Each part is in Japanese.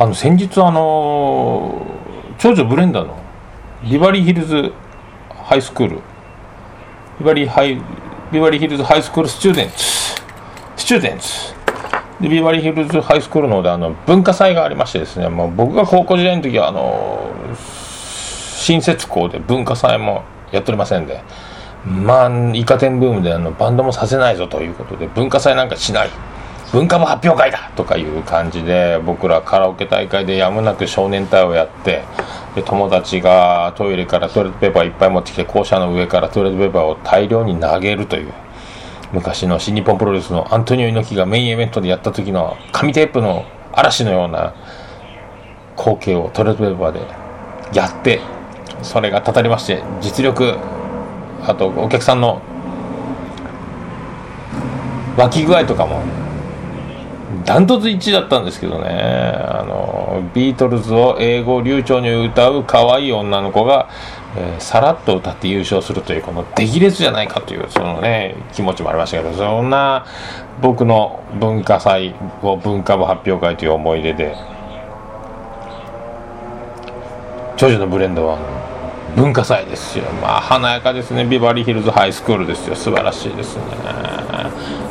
あの先日あの長女ブレンダのビバリーヒルズハイスクール。ビバリーハイ Beverly Hills High School Students。Students。でビバリーヒルズハイスクールの方であの文化祭がありましてですね、もう僕が高校時代の時はあの新設校で文化祭もやっておりませんでまあイカ天ブームであのバンドもさせないぞということで文化祭なんかしない。文化部発表会だとかいう感じで僕らカラオケ大会でやむなく少年隊をやってで友達がトイレからトイレットペーパーいっぱい持ってきて校舎の上からトイレットペーパーを大量に投げるという昔の新日本プロレスのアントニオ猪木がメインイベントでやった時の紙テープの嵐のような光景をトイレットペーパーでやってそれがたたりまして実力あとお客さんの湧き具合とかもダントツ1位だったんですけどね。あのビートルズを英語流暢に歌う可愛い女の子が、えー、さらっと歌って優勝するというこの出来列じゃないかというそのね気持ちもありましたけどそんな僕の文化祭を文化部発表会という思い出で長女のブレンドは文化祭ですよ。まあ華やかですね。ビバリーヒルズハイスクールですよ。素晴らしいですね。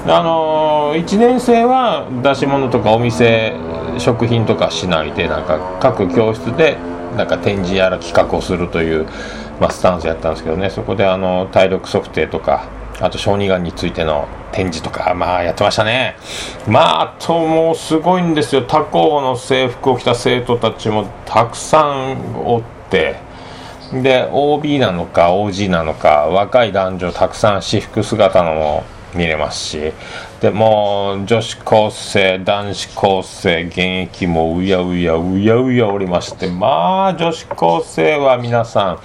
あの1年生は出し物とかお店食品とかしないでなんか各教室でなんか展示やら企画をするという、まあ、スタンスやったんですけどね。そこであの体力測定とかあと小児がんについての展示とかまあやってましたね。まああともうすごいんですよ。他校の制服を着た生徒たちもたくさんおって。で OB なのか OG なのか若い男女たくさん私服姿のも見れますしでも女子高生男子高生現役もうやうやうやうやおりましてまあ女子高生は皆さん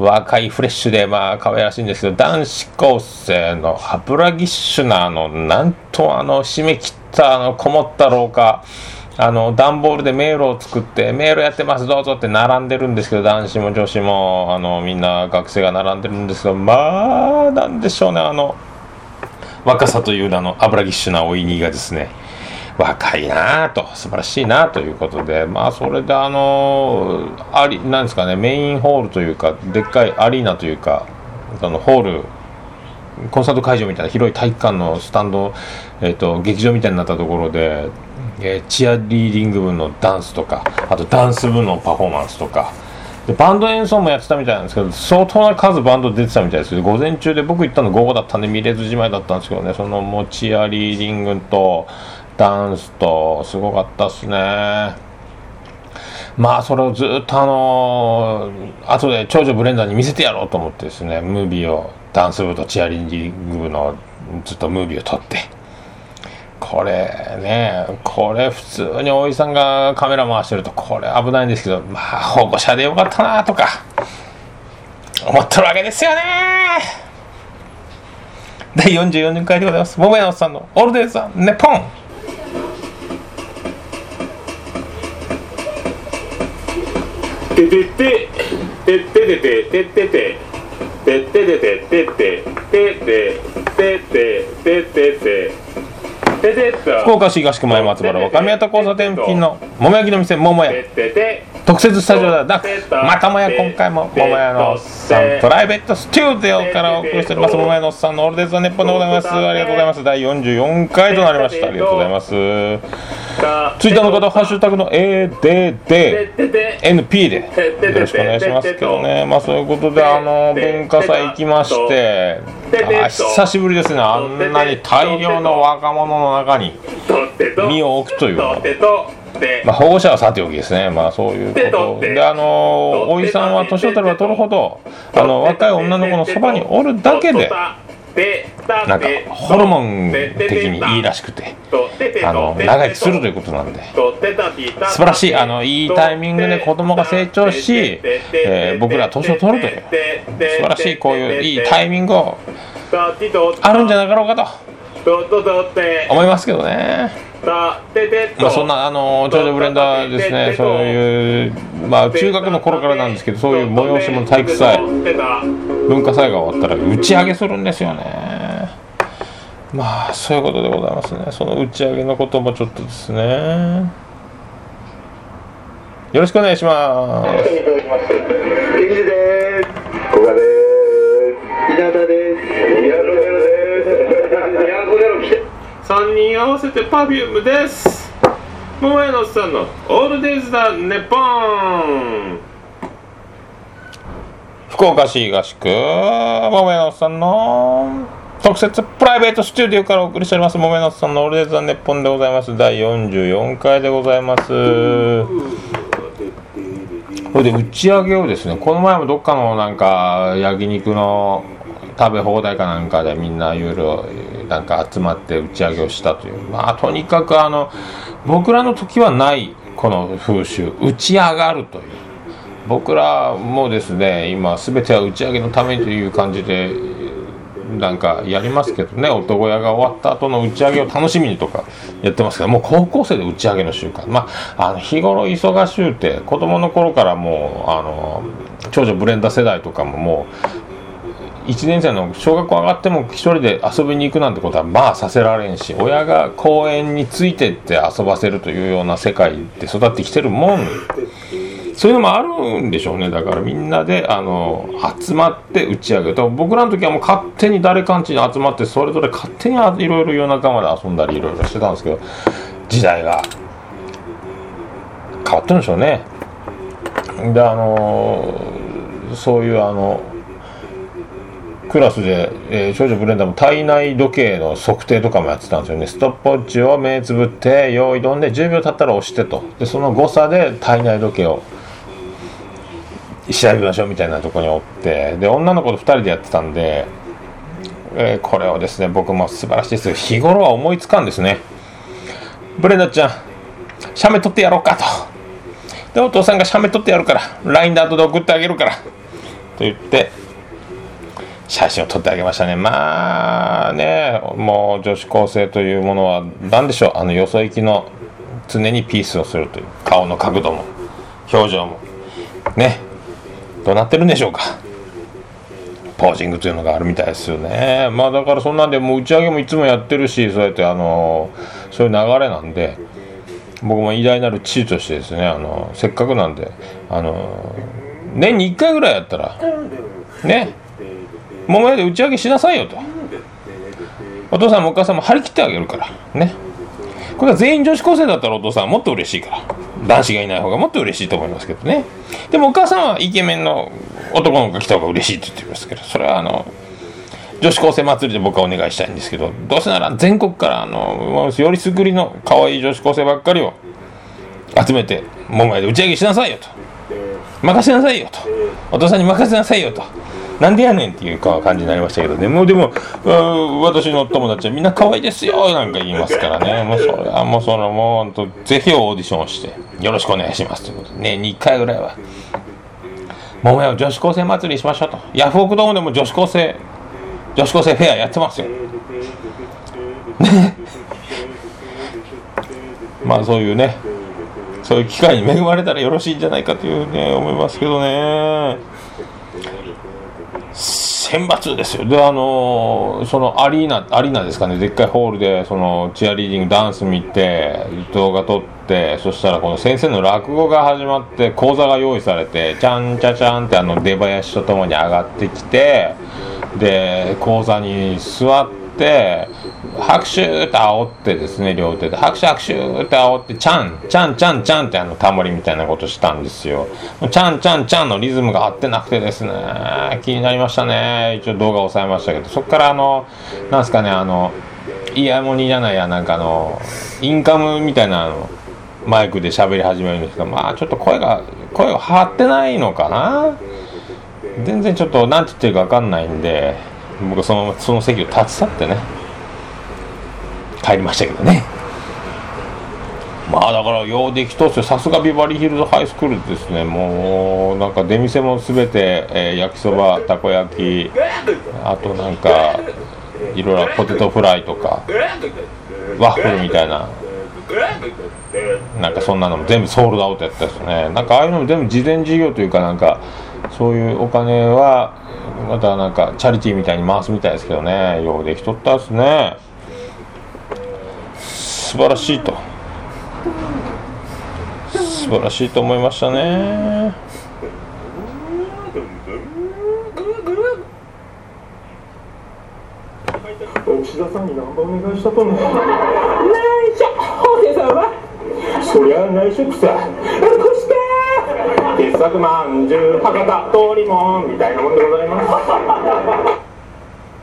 若いフレッシュでまあ可愛らしいんですけど男子高生のハブラギッシュなあのなんとあの締め切ったあのこもった廊下あの段ボールで迷路を作って迷路やってますどうぞって並んでるんですけど男子も女子もあのみんな学生が並んでるんですけどまあなんでしょうねあの若さという名の油ぎっしゅなおいにがですね若いなと素晴らしいなということでまあそれであのありなんですかねメインホールというかでっかいアリーナというかあのホールコンサート会場みたいな広い体育館のスタンド、えーと、劇場みたいになったところで、えー、チアリーディング部のダンスとかあとダンス部のパフォーマンスとか。でバンド演奏もやってたみたいなんですけど相当な数バンド出てたみたいですけど午前中で僕行ったの午後だったんで見れずじまいだったんですけどね。そのもうチアリーディングとダンスとすごかったっすね。まあそれをずっとあのー、後で長女ブレンダーに見せてやろうと思ってですねムービーをダンス部とチアリーディング部のずっとムービーを撮って。これねこれ普通におじさんがカメラ回してるとこれ危ないんですけどまあ保護者でよかったなとか思ってるわけですよね。第44回でございます。桃屋のさんのオールデイズ・ザ・ネポン。てててててててててててててててて福岡市東区前松原若宮田交差点付近の桃焼きの店桃屋。特設スタジオだ。またもや今回も桃屋のおっさんプライベートスタジオからお送りしております。桃屋のおっさんのオールデイズ・ザ・ネッポンでございます。ありがとうございます。第44回となりました。ありがとうございますツイッターの方ハッシュタグの ADDNP でよろしくお願いしますけどね。まあそういうことであの文化祭行きましてあ久しぶりですねあんなに大量の若者の中に身を置くというのまあ、保護者はさておきですね、まあ、そういうことで、あのおじさんは年を取れば取るほどあの若い女の子のそばにおるだけでなんかホルモン的にいいらしくてあの長生きするということなんで素晴らしいあのいいタイミングで子供が成長し、えー、僕ら年を取るという素晴らしいこういういいタイミングをあるんじゃなかろうかと。思いますけどね。まあ、そんなあの長女ブレンダーですね、そういう、まあ、中学の頃からなんですけど、そういう催しも体育祭、文化祭が終わったら打ち上げするんですよね。まあ、そういうことでございますね。その打ち上げのこともちょっとですね。よろしくお願いしますいただきます。エミルです。古賀です。稲田です。ヤロネロです。ヤンコネロ来て。3人合わせて Perfume です。桃屋のおっさんの「オールデイズ・だネポン」福岡市東区。桃屋のおっさんの特設プライベートスタジオからお送りしております。桃屋のおっさんの「オールデイズ・ザ・ネポン」でございます。第44回でございます。それで打ち上げをですねこの前もどっかのなんか焼肉の食べ放題かなんかでみんないろいろなんか集まって打ち上げをしたという。まあとにかくあの僕らの時はないこの風習。打ち上がるという。僕らもですね今全ては打ち上げのためにという感じでなんかやりますけどね。男屋が終わった後の打ち上げを楽しみにとかやってますけどもう高校生で打ち上げの習慣。まああの日頃忙しゅうて子供の頃からもうあの長女ブレンダー世代とかももう1年生の小学校上がっても一人で遊びに行くなんてことはまあさせられんし親が公園についてって遊ばせるというような世界で育ってきてるもん。そういうのもあるんでしょうね。だからみんなであの集まって打ち上げ。る僕らの時はもう勝手に誰かんちに集まってそれぞれ勝手にいろいろ夜中まで遊んだりいろいろしてたんですけど時代が変わってるんでしょうね。であのそういうあのクラスで、えー少女ブレンダーも体内時計の測定とかもやってたんですよね。ストップウォッチを目つぶって用意どんで10秒経ったら押してと。でその誤差で体内時計を調べましょうみたいなところにおって。で女の子と2人でやってたんで、えーこれをですね僕も素晴らしいです。日頃は思いつかんですね。ブレンダーちゃん写メ撮ってやろうかと。でお父さんが写メ撮ってやるから LINE で後で送ってあげるから。と言って写真を撮ってあげましたね。まあねもう女子高生というものは何でしょう。あのよそ行きの常にピースをするという顔の角度も表情も。ね。どうなってるんでしょうか。ポージングというのがあるみたいですよね。まあだからそんなんでもう打ち上げもいつもやってるしそうやってあのそういう流れなんで僕も偉大なる父としてですねあのせっかくなんであの年に1回ぐらいやったらね桃屋で打ち上げしなさいよと。お父さんもお母さんも張り切ってあげるから。ね。これが全員女子高生だったらお父さんはもっと嬉しいから。男子がいない方がもっと嬉しいと思いますけどね。でもお母さんはイケメンの男の子が来た方が嬉しいって言ってますけど。それはあの女子高生祭りで僕はお願いしたいんですけど。どうせなら全国からあのよりすぐりの可愛い女子高生ばっかりを集めて桃屋で打ち上げしなさいよと。任せなさいよと。お父さんに任せなさいよと。なんでやねんっていうか感じになりましたけどね。もうでも私の友達はみんな可愛いですよなんか言いますからね。もうそれはもうそのもうほんとぜひオーディションしてよろしくお願いしますということで。ね2回ぐらいは。桃屋を女子高生祭りしましょうと。ヤフオクドームでも女子高生女子高生フェアやってますよ。ね。まあそういうねそういう機会に恵まれたらよろしいんじゃないかというね思いますけどね。選抜ですよ。であのそのアリーナアリーナですかね。でっかいホールでそのチアリーディングダンス見て動画撮ってそしたらこの先生の落語が始まって講座が用意されてちゃんちゃちゃんってあの出囃子とともに上がってきてで講座に座って拍手って煽ってですね両手で。拍手拍手って煽ってちゃんちゃんちゃんちゃんってあのタモリみたいなことしたんですよ。ちゃんちゃんちゃんのリズムが合ってなくてですね。気になりましたね。一応動画押さえましたけど。そこからあのなんすかねあのイヤモニじゃないやなんかあのインカムみたいなあのマイクで喋り始めるんですけどまあちょっと声が声を張ってないのかな？全然ちょっと何て言ってるか分かんないんで。僕そのその席を立ち去ってね帰りましたけどね。まあだからようできとっすよさすがビバリーヒルズハイスクールですね。もうなんか出店も全て、えー焼きそばたこ焼きあとなんかいろいろポテトフライとかワッフルみたいななんかそんなのも全部ソールドアウトやったですね。なんかああいうのも全部事前事業というかなんかそういうお金はまたなんかチャリティーみたいに回すみたいですけどね。ようできとったですね。素晴らしいと。素晴らしいと思いましたね。牛田さんにナンパお願いしたと思う？内緒法政さんはそりゃ内職さ傑作まんじゅう博多通りもんみたいなもんでございます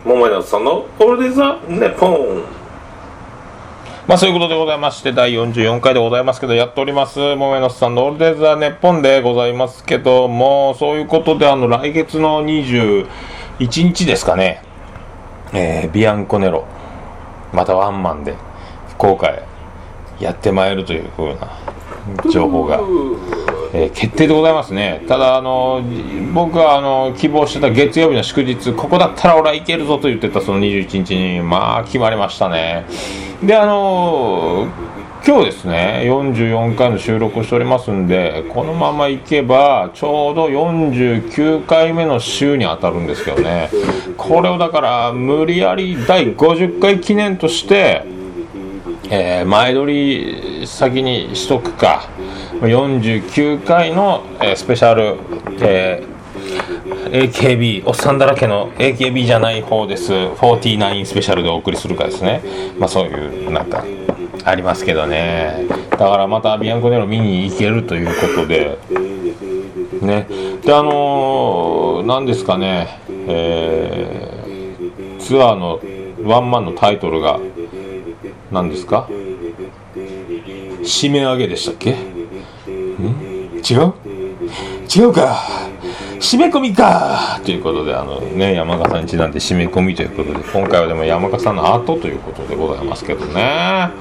桃井さんの「オールディザ・ネポン」まあそういうことでございまして第44回でございますけどやっております桃井さんの「オールディザ・ネッポン」でございますけどもそういうことであの来月の21日ですかねえー、ビアンコネロまたワンマンで福岡へやってまいるというふうな情報が、えー、決定でございますね。ただあの僕はあの希望してた月曜日の祝日ここだったら俺は行けるぞと言ってたその21日にまあ決まりましたね。であの今日ですね44回の収録をしておりますんでこのままいけばちょうど49回目の週に当たるんですけどね。これをだから無理やり第50回記念としてえー、前撮り先にしとくか。49回の、えー、スペシャル、えー、AKB おっさんだらけの AKB じゃない方です。49スペシャルでお送りするかですね。まあそういうなんかありますけどね。だからまたビアンコネロ見に行けるということで。ね。であのー、何ですかね。えー、ツアーのワンマンのタイトルが何ですか？締め上げでしたっけ？違う？違うか。締め込みか！ということであのね山笠にちなんで締め込みということで今回はでも山笠の後ということでございますけどね。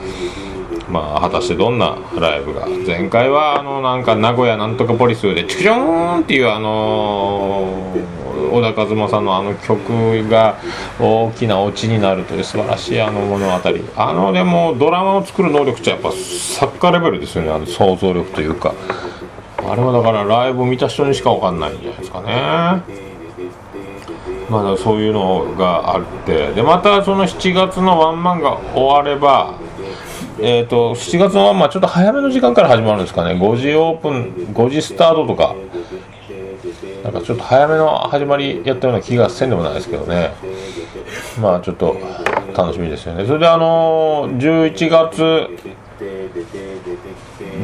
まあ果たしてどんなライブが？前回はあのなんか名古屋なんとかポリスでチクショーンっていうあのー、小田和正さんのあの曲が大きなオチになるという素晴らしいあの物語。あのでもドラマを作る能力ってやっぱ作家レベルですよね。あの想像力というか。あれはだからライブを見た人にしか分かんないんじゃないですかね。まだそういうのがあって。でまたその7月のワンマンが終わればえーと、7月のまあちょっと早めの時間から始まるんですかね。5時オープン5時スタートとか。かちょっと早めの始まりやったような気がせんでもないですけどね。まあちょっと楽しみですよね。それであのー、11月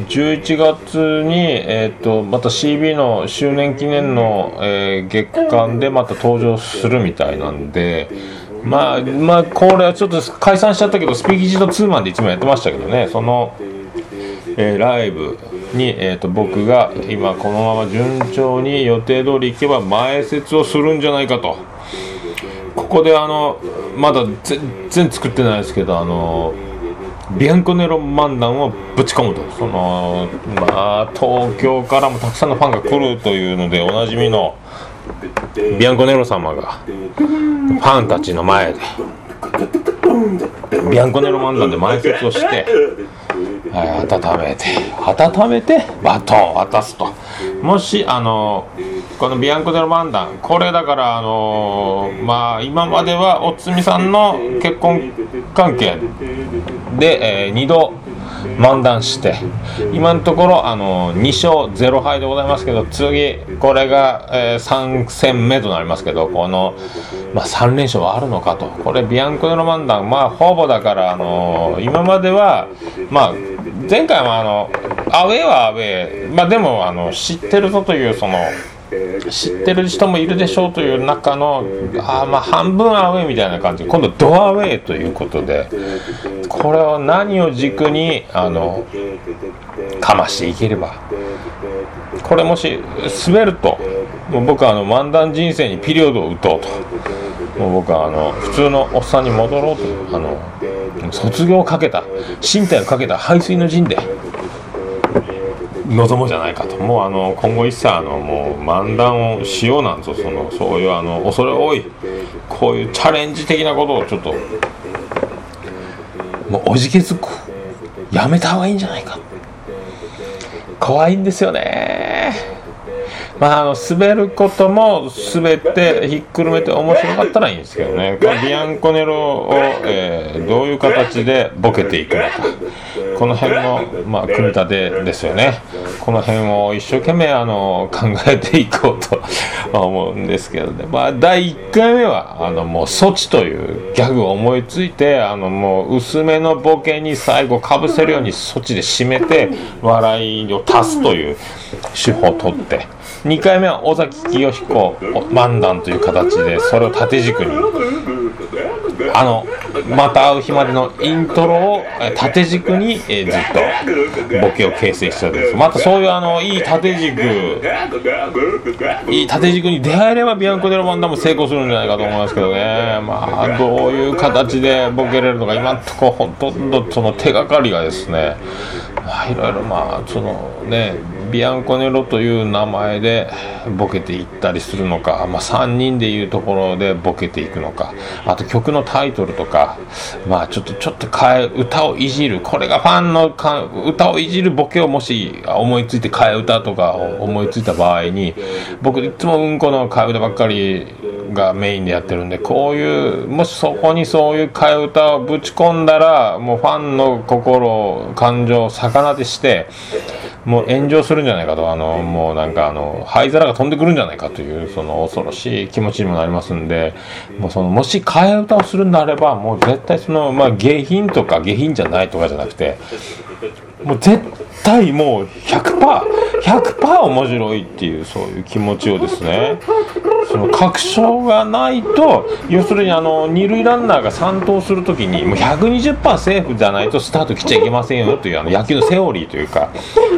11月に、えーと、また CB の周年記念の、えー、月間でまた登場するみたいなんでまあまあこれはちょっと解散しちゃったけどスピーキジとツーマンでいつもやってましたけどね。その、えー、ライブ。に、えーと、僕が今このまま順調に予定通り行けば前説をするんじゃないかと。ここであのまだ全然作ってないですけどあのビアンコネロ漫談をぶち込むと。そのまあ東京からもたくさんのファンが来るというのでおなじみのビアンコネロ様がファンたちの前でビアンコネロ漫談で前説をして、はい、温めて温めてバトンを渡すと。もしあのこのビアンコデロマンダンこれだからあのまあ今まではおつみさんの結婚関係で、えー、2度漫談して。今のところあの2勝0敗でございますけど次これが、えー、3戦目となりますけどこの、まあ、3連勝はあるのかと。これビアンコネロ漫談まあほぼだからあの今まではまあ前回はあのアウェーはアウェー。まあでもあの知ってるぞというその知ってる人もいるでしょうという中のあまあ半分アウェイみたいな感じ。今度ドアウェイということでこれを何を軸にあのかましていければ。これもし滑るともう僕はあの漫談人生にピリオドを打とうと。もう僕はあの普通のおっさんに戻ろうと。あの卒業をかけた身体をかけた排水の陣で。望もうじゃないかと。もうあの今後一切あのもう漫談をしようなんぞそのそういうあの恐れ多いこういうチャレンジ的なことをちょっともうおじけづくやめた方がいいんじゃないか。怖いんですよね。まあ、あの滑ることも滑ってひっくるめて面白かったらいいんですけどね。このビアンコネロを、えー、どういう形でボケていくのか。この辺の、まあ、組み立てですよね。この辺を一生懸命あの考えていこうと思うんですけどね、まあ、第1回目はあのもう措置というギャグを思いついてあのもう薄めのボケに最後かぶせるように措置で締めて笑いを足すという手法をとって。2回目は尾崎清彦漫談という形でそれを縦軸にあのまた会う日までのイントロをえ縦軸に、えーずっとボケを形成したんですまたそういうあのいい縦軸。いい縦軸に出会えればビアンコ・デロマンダも成功するんじゃないかと思いますけどね。まあどういう形でボケれるのか今んとこほとんどその手がかりがですね。まあいろいろまあそのねビアンコネロという名前でボケていったりするのか、まあ、3人でいうところでボケていくのかあと曲のタイトルとかまあちょっとちょっと変え歌をいじるこれがファンのか歌をいじるボケをもし思いついて替え歌とか思いついた場合に僕いつもうんこの替え歌ばっかりがメインでやってるんでこういうもしそこにそういう替え歌をぶち込んだらもうファンの心感情を逆なでしてもう炎上するんじゃないかと。あのもうなんかあの灰皿が飛んでくるんじゃないかというその恐ろしい気持ちにもなりますんでもうそのもし替え歌をするんであればもう絶対そのまあ下品とか下品じゃないとかじゃなくてもう絶対もう 100%100% 面白いっていうそういう気持ちをですねその確証がないと要するにあの二塁ランナーが3投するときにもう120%セーフじゃないとスタート切っちゃいけませんよというあの野球のセオリーというか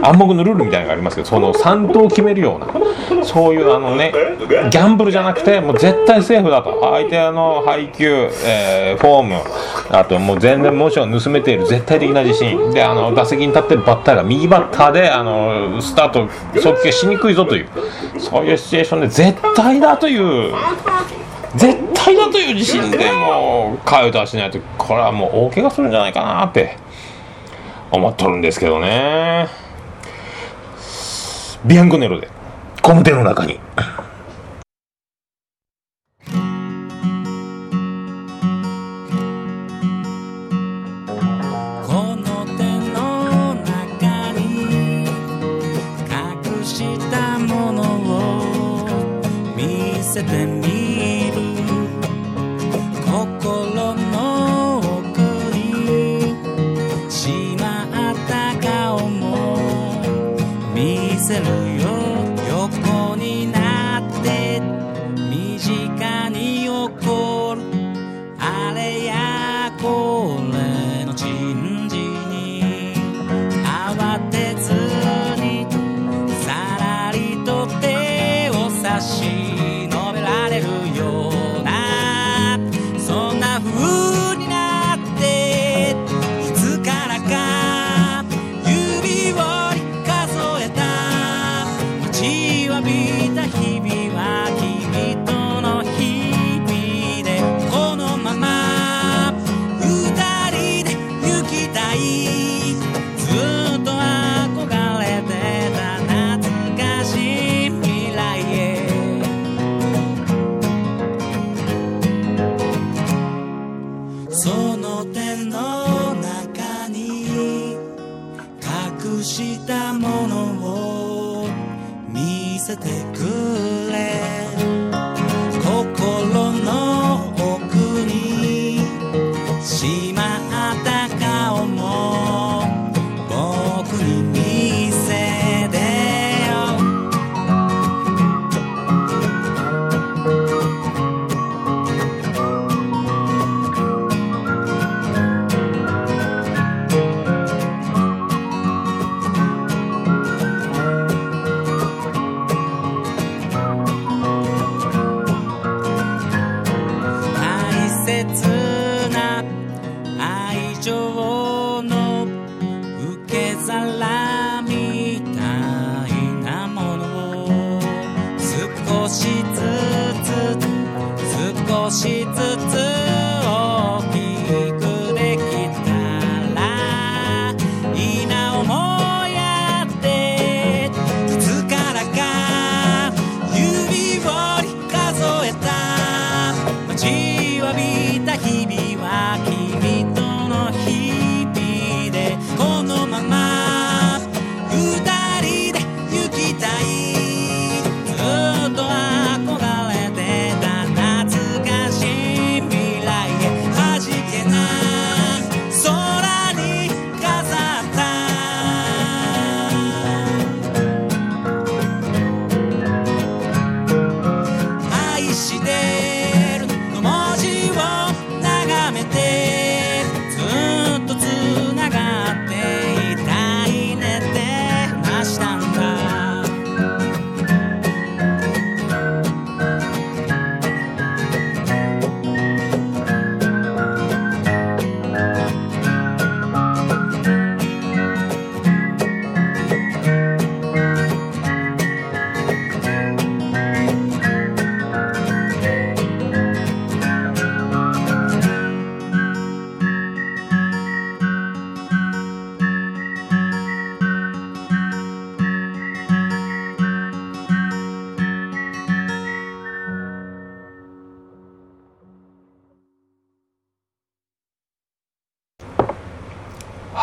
暗黙のルールみたいなのがありますけどその3投を決めるようなそういうあのねギャンブルじゃなくてもう絶対セーフだと。相手の配球、えーフォームあともう全然モーションを盗めている絶対的な自信。であの打席に立ってるバッターが右バッターであのスタート速球しにくいぞというそういうシチュエーションで絶対だという。絶対だという自信でもう替え歌はしないとこれはもう大怪我するんじゃないかなって。思っとるんですけどね。ビアンコネロでコム手の中に。見せて切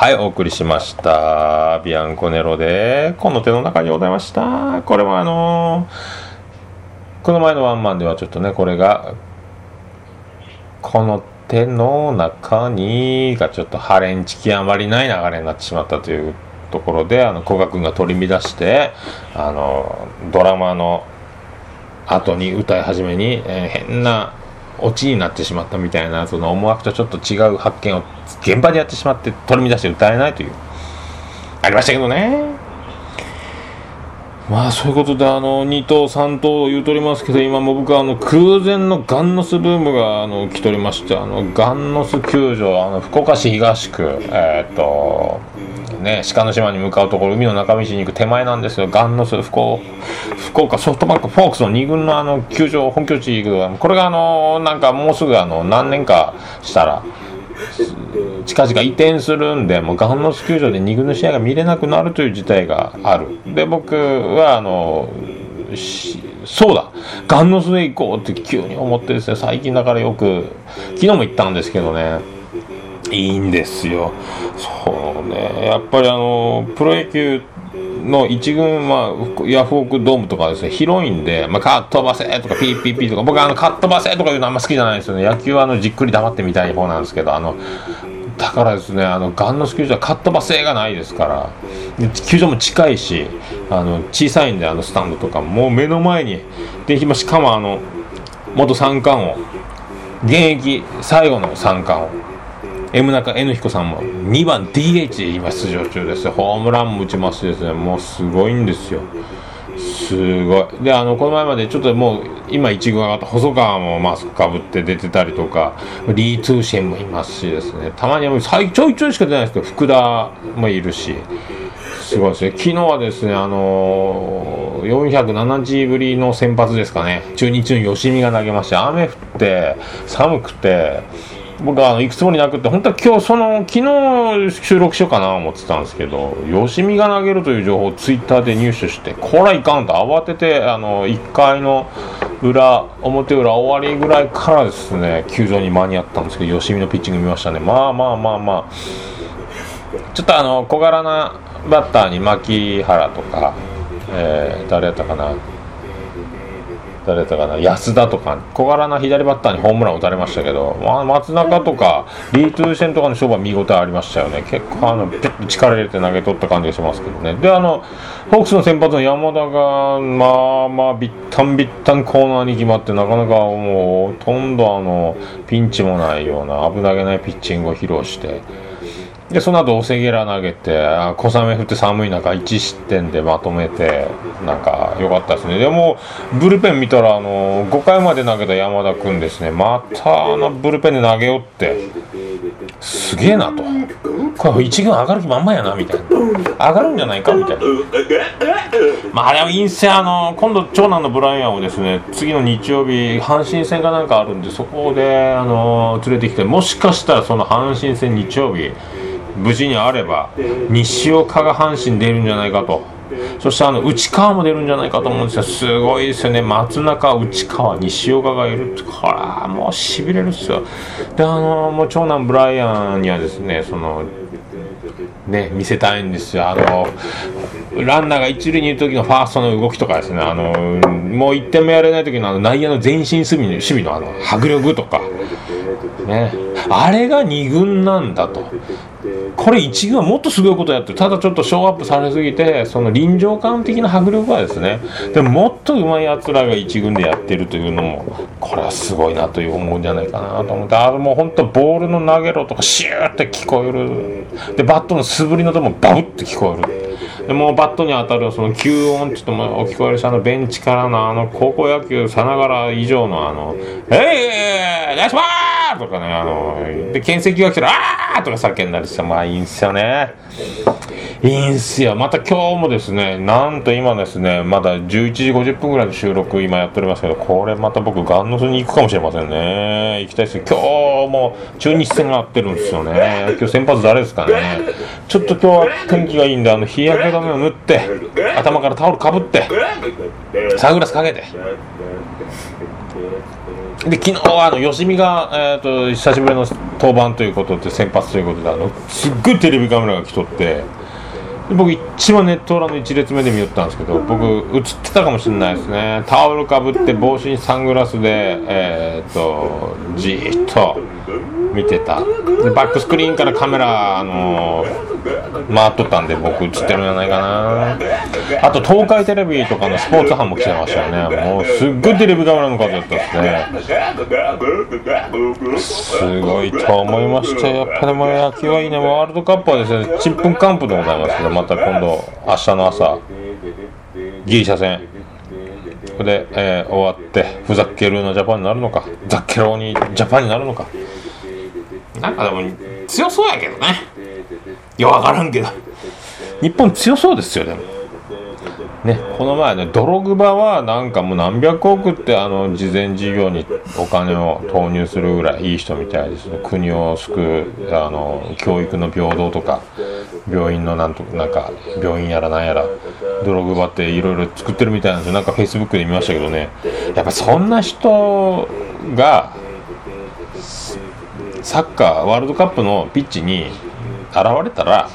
はい、お送りしました。ビアンコネロで、この手の中にございました。これはあのーこの前のワンマンではちょっとね、これが、この手の中にがちょっとハレンチキあまりない流れになってしまったというところで、あの、古賀君が取り乱して、あの、ドラマの後に歌い始めに、えー変なオチになってしまったみたいなその思惑とちょっと違う発見を現場でやってしまって取り乱して歌えないという。ありましたけどね。まあそういうことであの2等3等言うとりますけど今も僕はあの空前のガンノスブームがあの来ておりましてあのガンノス球場あの福岡市東区えーっとね鹿の島に向かうところ海の中道に行く手前なんですよ。ガンノス福岡福岡ソフトバンクフォークスの2軍のあの球場本拠地行くこれがあのなんかもうすぐあの何年かしたら近々移転するんで、もうガンノス球場で2軍の試合が見れなくなるという事態がある。で、僕は、あの、そうだ、ガンノスで行こうって急に思ってですね、最近だからよく、昨日も行ったんですけどね、いいんですよ。ね、やっぱりあの、プロ野球の一軍、まあ、ヤフオクドームとかですね、広いんで、まあ、カットバセとか、ピーピーピーとか、僕あの、カットバセとかいうのあんま好きじゃないですよね。野球はあの、じっくり黙ってみたい方なんですけど、あの、だからですね、あの、ガンノス球場はカットバセがないですから、球場も近いし、あの、小さいんで、あの、スタンドとかも、う目の前に、で、しかもあの、元三冠王、現役最後の三冠王、M 中 N 彦さんも2番 DH で今出場中ですホームランも打ちますしですね。もうすごいんですよ。すごい。であのこの前までちょっともう今1軍上がった細川もマスクかぶって出てたりとかリー・ツーシェンもいますしですね。たまにはもう最ちょいちょいしか出ないですけど福田もいるしすごいですね。昨日はですねあのー、407日ぶりの先発ですかね。中日の吉見が投げまして雨降って寒くて僕はあの行くつもりなくて本当は今日その昨日収録しようかなと思ってたんですけど吉見が投げるという情報をツイッターで入手してこらいかんと慌ててあの1回の裏表裏終わりぐらいからですね球場に間に合ったんですけど吉見のピッチング見ましたね。まあまあまあまあ。ちょっとあの小柄なバッターに牧原とか、えー、誰やったかな。誰だったかな安田とか小柄な左バッターにホームラン打たれましたけど、まあ、松中とかリートゥーシェンとかの勝負は見応えありましたよね。結構あのピュッと力入れて投げ取った感じがしますけどね。であのホークスの先発の山田がまあまあビッタンビッタンコーナーに決まってなかなかもうほとんどあのピンチもないような危なげないピッチングを披露してでその後オセゲラ投げて小雨降って寒い中1失点でまとめてなんか良かったですね。でもブルペン見たらあの5回まで投げた山田君ですね。またあのブルペンで投げよって。すげえなと。これ一軍上がる気満々やなみたいな。上がるんじゃないかみたいな。まああれは陰性あの今度長男のブライアンをですね次の日曜日阪神戦かなんかあるんでそこであの連れてきてもしかしたらその阪神戦日曜日無事にあれば西岡が阪神出るんじゃないかと。そしてあの内川も出るんじゃないかと思うんですよ。すごいですよね。松中内川西岡がいるって。これはもうしびれるっすよ。であのもう長男ブライアンにはですねそのね見せたいんですよ。あのランナーが一塁にいる時のファーストの動きとかですね。あのもう1点目やれない時のあの内野の前進守備の守備のあの迫力とか。ね。あれが2軍なんだと。これ1軍はもっとすごいことやってる。ただちょっとショーアップされすぎてその臨場感的な迫力はですねでももっと上手いやつらが1軍でやってるというのもこれはすごいなという思うんじゃないかなと思って。あれもう本当ボールの投げろとかシューって聞こえる。でバットの素振りのともバブって聞こえる。でもうバットに当たるその吸音ちょっとも聞こえるしあのベンチからのあの高校野球さながら以上のあの「えいナイスパー!」とかねあので牽制球が来たら「あー!」とか叫んだりしてまあいいんすよね。いいんすよ。また今日もですねなんと今ですねまだ11時50分ぐらいの収録今やっておりますけどこれまた僕ガンノスに行くかもしれませんね。行きたいです今日も中日戦がやってるんですよね。今日先発誰ですかね。ちょっと今日は天気がいいんであの日焼け止めを塗って頭からタオルかぶってサングラスかけて。で昨日はあの吉見が、えー、と久しぶりの登板ということで先発ということであのすっごいテレビカメラが来とって僕一番ネット裏の1列目で見よったんですけど僕映ってたかもしれないですね。タオルかぶって帽子にサングラスでえっ、とじーっと見てた。でバックスクリーンからカメラ、あのー回っとったんで僕映ってるんじゃないかな。あと東海テレビとかのスポーツ班も来てましたよね。もうすっごいテレビカメラの数だったですね。すごいと思いましたやっぱりもう野球はいいね。ワールドカップはですねちんぷんかんぷんでございますけどまた今度明日の朝ギリシャ戦。それで、えー終わってふざけるようなジャパンになるのかザッケローにジャパンになるのか。なんかでも強そうやけどね。いや分からんけど。日本強そうですよでもね。この前ねドログバはなんかもう何百億ってあの事前事業にお金を投入するぐらいいい人みたいですね。国を救うあの教育の平等とか病院のなんとなんか病院やらなんやらドログバっていろいろ作ってるみたいなんですよ。なんかフェイスブックで見ましたけどね。やっぱそんな人がサッカーワールドカップのピッチに現れたら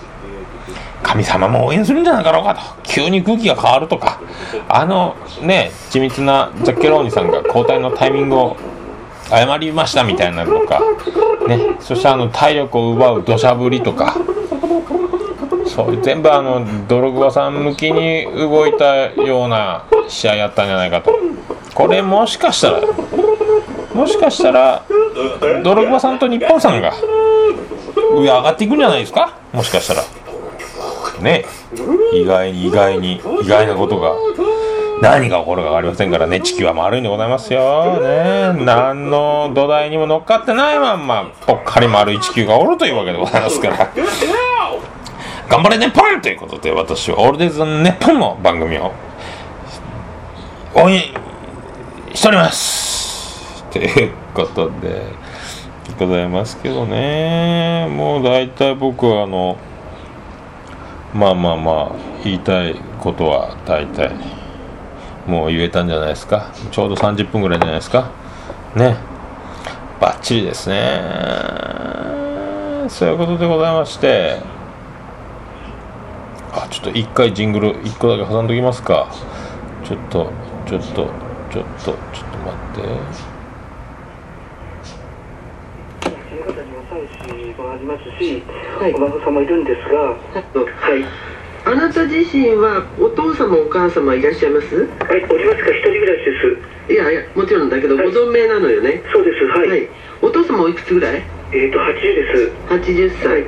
神様も応援するんじゃなかろうかと。急に空気が変わるとか。あのね緻密なザッケローニさんが交代のタイミングを誤りましたみたいなるとか、ね、そしてあの体力を奪う土砂降りとか。そう全部あのドログバさん向きに動いたような試合やったんじゃないかと。これもしかしたらもしかしたらドログバさんと日本さんが上上がっていくんじゃないですか？もしかしたら。ね。意外に意外に意外なことが何が起こるか分かりませんからね。地球は丸いんでございますよ。ね。何の土台にも乗っかってないまんまぽっかり丸い地球がおるというわけでございますから。頑張れ日本ということで私はオールデイズ・ネッポンの番組を応援しております。ということでございますけどね。もう大体僕はあのまあまあまあ言いたいことは大体もう言えたんじゃないですか。ちょうど30分ぐらいじゃないですか。ね。バッチリですね。そういうことでございまして。あちょっと一回ジングル一個だけ挟んどきますか。ちょっとちょっとちょっとちょっと待って方には妻子もありますし、お孫さんもいるんですが、はい、あなた自身はお父様お母様いらっしゃいます？はい、おりますか、一人暮らしです。いやいやもちろんだけどごはい存命なのよねそうです、はい。はいお父様おいくつぐらい？えっ、と、80です。80歳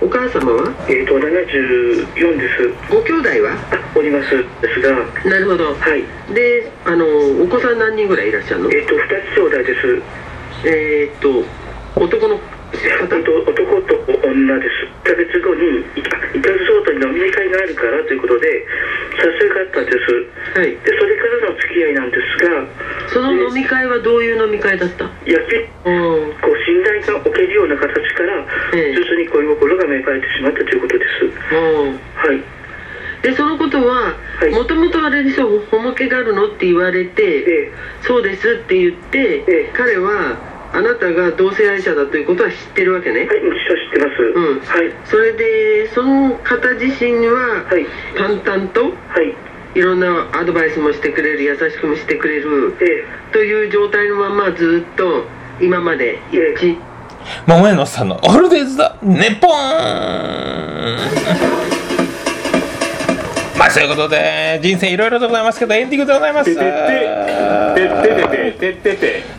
お母様は？えっ、と、74です。ご兄弟は？あ、おります。ですが、はなるほどい。であのお子さん何人ぐらいいらっしゃるの？えっ、と、二つ兄弟です。えーっと男の男と女です。1ヶ月後に、いあイタズソートに飲み会があるからということで、撮影があったんです。はい。で、それからの付き合いなんですが、その飲み会はどういう飲み会だった？野球うん。こう信頼が置けるような形から、ええ。徐々に恋心が芽生えてしまったということです。うん。はい。でそのことははい。もともとあれでしょ？ホモケがあるの？って言われてええ。そうですって言って、ええ。彼はあなたが同性愛者だということは知ってるわけね、はい、もちろん知ってます。うんはい。それでその方自身ははい。淡々とはい。いろんなアドバイスもしてくれる優しくもしてくれるえという状態のままずっと今まで一致桃屋のさんのオールデイズだネポンまあそういうことで人生いろいろでございますけどエンディングでございます。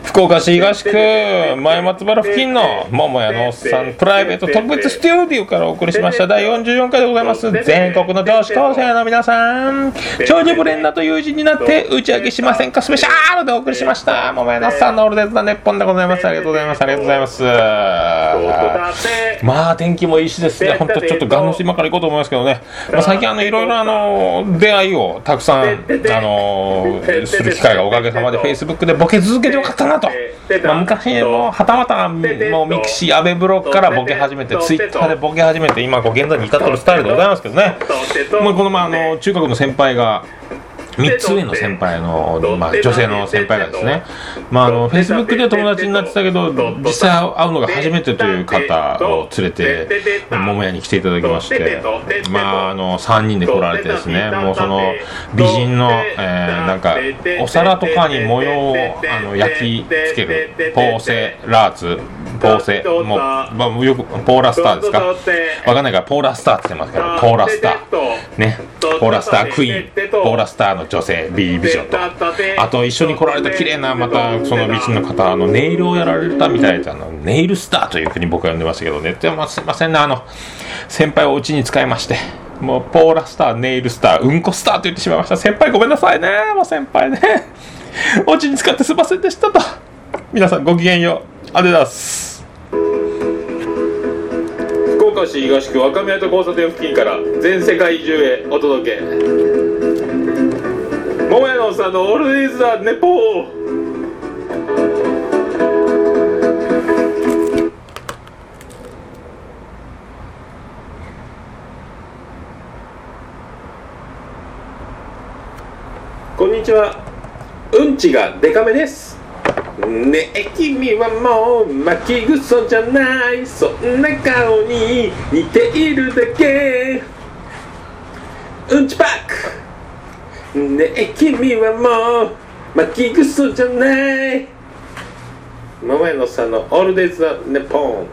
福岡市東区前松原付近の桃屋のおっさんプライベート特別スタジオからお送りしました。第44回でございます。全国の女子高生の皆さん長女ブレンダーと友人になって打ち上げしませんかスペシャルでお送りしました桃屋のおっさんのオールデンズの熱本でございますありがとうございますありがとうございますまあ天気もいいしですね本当ちょっとガンの島から行こうと思いますけどね、まあ、最近あのいろいろあの出会いをたくさんあのする機会がおかげさまで Facebook でボケ続けてよかったなと、まあ、昔もはたまたもう mixi、アメブロからボケ始めて、ツイッターでボケ始めて、今こう現在に至ってるスタイルでございますけどね、もうこの前あの中学の先輩が3つ上の先輩の、まあ、女性の先輩がですね、まあ、あのフェイスブックで友達になってたけど実際会うのが初めてという方を連れて桃屋に来ていただきまして、まあ、あの3人で来られてですね。もうその美人の、えーなんかお皿とかに模様をあの焼き付けるポーセラーツポーセもう、まあ、よくポーラスターですか？わかんないからポーラスターって言ってますけどポーラスター。ね。ポーラスタークイーン。ポーラスターの女性美美女と。あと一緒に来られた綺麗なまたその美人の方あのネイルをやられたみたいであの。ネイルスターというふうに僕は呼んでましたけどね。でもすいませんね。あの先輩をうちに使いまして。もうポーラスターネイルスターうんこスターと言ってしまいました。先輩ごめんなさいね。もう先輩ね。お家に使ってすいませんでしたと。皆さんごきげんよう。ありがとうございます。福岡市東区若宮と交差点付近から全世界中へお届け桃屋のおっさんのオールディーズ・ザ・ネポこんにちはうんちがデカめです。ねえ君はもう巻きぐそじゃない。そんな顔に似ているだけ。うんちパック。ねえ君はもう巻きぐそじゃない桃屋のさんのオールデイズ・ザ・ネポン